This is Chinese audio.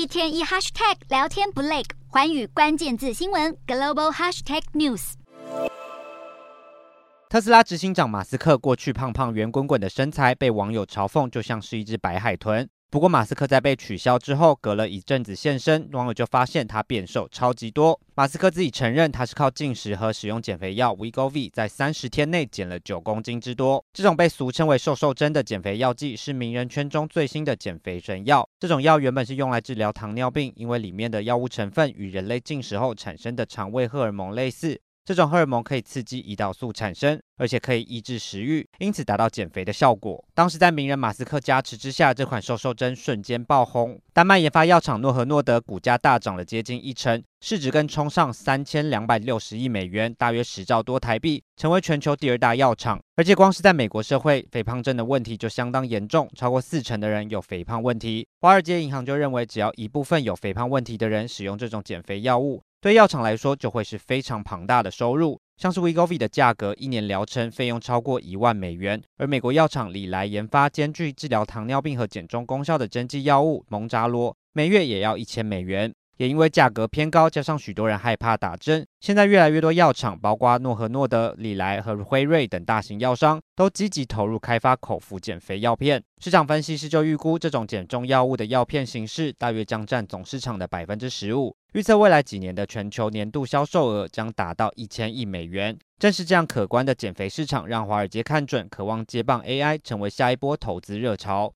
一天一 hashtag 聊天不累，环宇关键字新闻 global hashtag news。特斯拉执行长马斯克过去胖胖圆滚滚的身材被网友嘲讽，就像是一只白海豚。不过，马斯克在被取消之后，隔了一阵子现身，网友就发现他变瘦超级多。马斯克自己承认，他是靠进食和使用减肥药 Wegovy，在三十天内减了九公斤之多。这种被俗称为“瘦瘦针”的减肥药剂，是名人圈中最新的减肥神药。这种药原本是用来治疗糖尿病，因为里面的药物成分与人类进食后产生的肠胃荷尔蒙类似。这种荷尔蒙可以刺激胰岛素产生，而且可以抑制食欲，因此达到减肥的效果。当时在名人马斯克加持之下，这款瘦瘦针瞬间爆红。丹麦研发药厂诺和诺德股价大涨了接近一成，市值更冲上三千两百六十亿美元，大约十兆多台币，成为全球第二大药厂。而且光是在美国社会，肥胖症的问题就相当严重，超过四成的人有肥胖问题。华尔街银行就认为，只要一部分有肥胖问题的人使用这种减肥药物，对药厂来说，就会是非常庞大的收入。像是 Wegovy 的价格，一年疗程费用超过一万美元。而美国药厂里来研发兼具治疗糖尿病和减重功效的针剂药物蒙扎罗，每月也要一千美元。也因为价格偏高，加上许多人害怕打针，现在越来越多药厂，包括诺和诺德、礼来和辉瑞等大型药商，都积极投入开发口服减肥药片。市场分析师就预估，这种减重药物的药片形式，大约将占总市场的百分之十五。预测未来几年的全球年度销售额将达到一千亿美元。正是这样可观的减肥市场，让华尔街看准，渴望接棒 AI，成为下一波投资热潮。